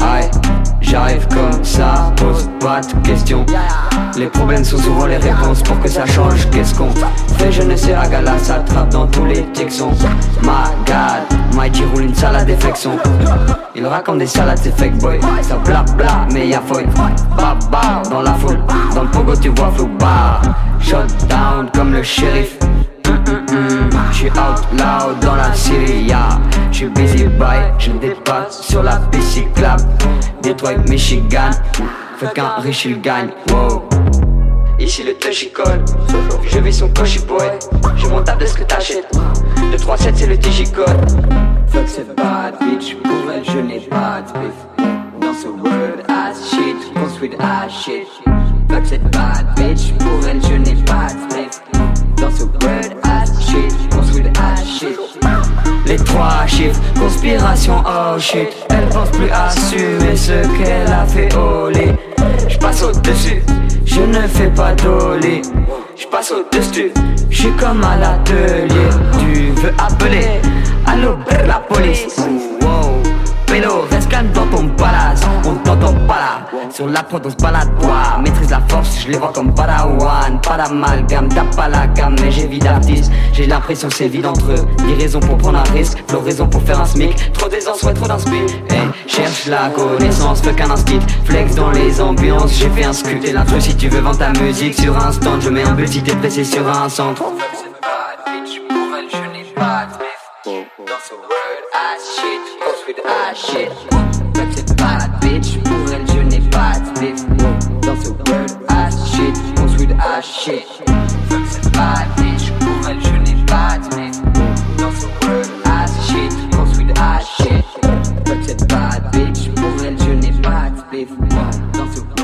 Aïe, j'arrive comme ça, pose pas de questions. Les problèmes sont souvent les réponses pour que ça change. Qu'est-ce qu'on fait? Jeunesse et la gala s'attrape dans tous les texons. My God, Mikey roule une salade défection. Il raconte des salades, c'est fake boy. Ça bla bla, mais y'a foil. Baba dans la foule, dans le pogo tu vois flou. Bah, shut down comme le shérif. J'suis out loud dans la Syrie, yeah. J'suis busy boy, je dépasse sur la bicyclable. Detroit, Michigan, fait qu'un riche il gagne, wow. Ici le touchy je vis son coche poète. Je m'en tape de ce que t'achètes. 2, 3, 7 c'est le digicode. Fuck cette bad bitch, pour elle je n'ai pas de beef. Dans ce word ass shit, construit ass shit. Fuck cette bad bitch, pour elle je Les trois chiffres, conspiration, oh shit. Elle pense plus assumer ce qu'elle a fait au lit. J'passe au-dessus, je ne fais pas d'olé. J'passe au-dessus, j'suis comme à l'atelier. Tu veux appeler, allô, la police. Sur la prod on se balade toi. Maîtrise la force, je les vois comme Padawan. Pas d'amalgame, tape pas la gamme, mais j'ai vie d'artiste. J'ai l'impression c'est vide entre eux. Des raisons pour prendre un risque, floraison pour faire un smic. Trop d'aisance, ouais, trop d'inspi. Hey, cherche la connaissance, fuck un instit. Flex dans les ambiances, j'ai fait un. T'es l'intro si tu veux vendre ta musique sur un stand. Je mets un but si sur un centre. Dans ce world ass shit, cause with ass shit. Fuck cette bad bitch, pour elle je n'ai pas de bif. Dans ce world ass shit, cause with ass shit. Fuck cette bad bitch, pour elle je n'ai pas de bif. Dans ce world ass shit, cause with ass shit. Fuck cette bad bitch, pour elle je n'ai pas de bif. Dans ce world